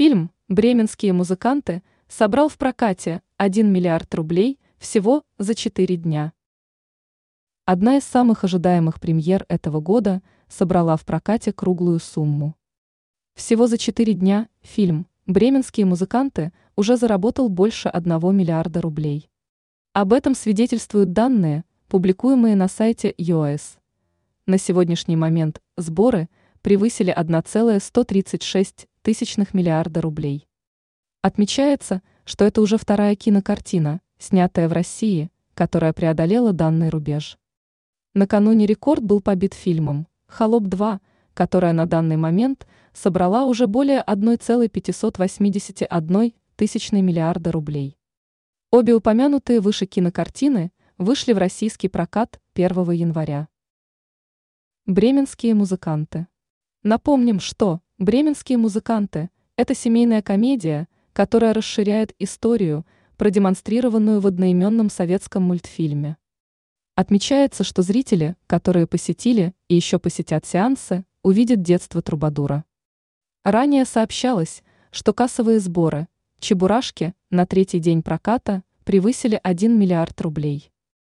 Фильм «Бременские музыканты» собрал в прокате 1 миллиард рублей всего за 4 дня. Одна из самых ожидаемых премьер этого года собрала в прокате круглую сумму. Всего за 4 дня фильм «Бременские музыканты» уже заработал больше 1 миллиарда рублей. Об этом свидетельствуют данные, публикуемые на сайте ЮАС. На сегодняшний момент сборы превысили 1,136 тысячных миллиарда рублей. Отмечается, что это уже вторая кинокартина, снятая в России, которая преодолела данный рубеж. Накануне рекорд был побит фильмом «Холоп 2», которая на данный момент собрала уже более 1,581 тысячной миллиарда рублей. Обе упомянутые выше кинокартины вышли в российский прокат 1 января. Бременские музыканты. Напомним, что «Бременские музыканты» – это семейная комедия, которая расширяет историю, продемонстрированную в одноименном советском мультфильме. Отмечается, что зрители, которые посетили и еще посетят сеансы, увидят детство Трубадура. Ранее сообщалось, что кассовые сборы «Чебурашки» на третий день проката превысили 1 миллиард рублей.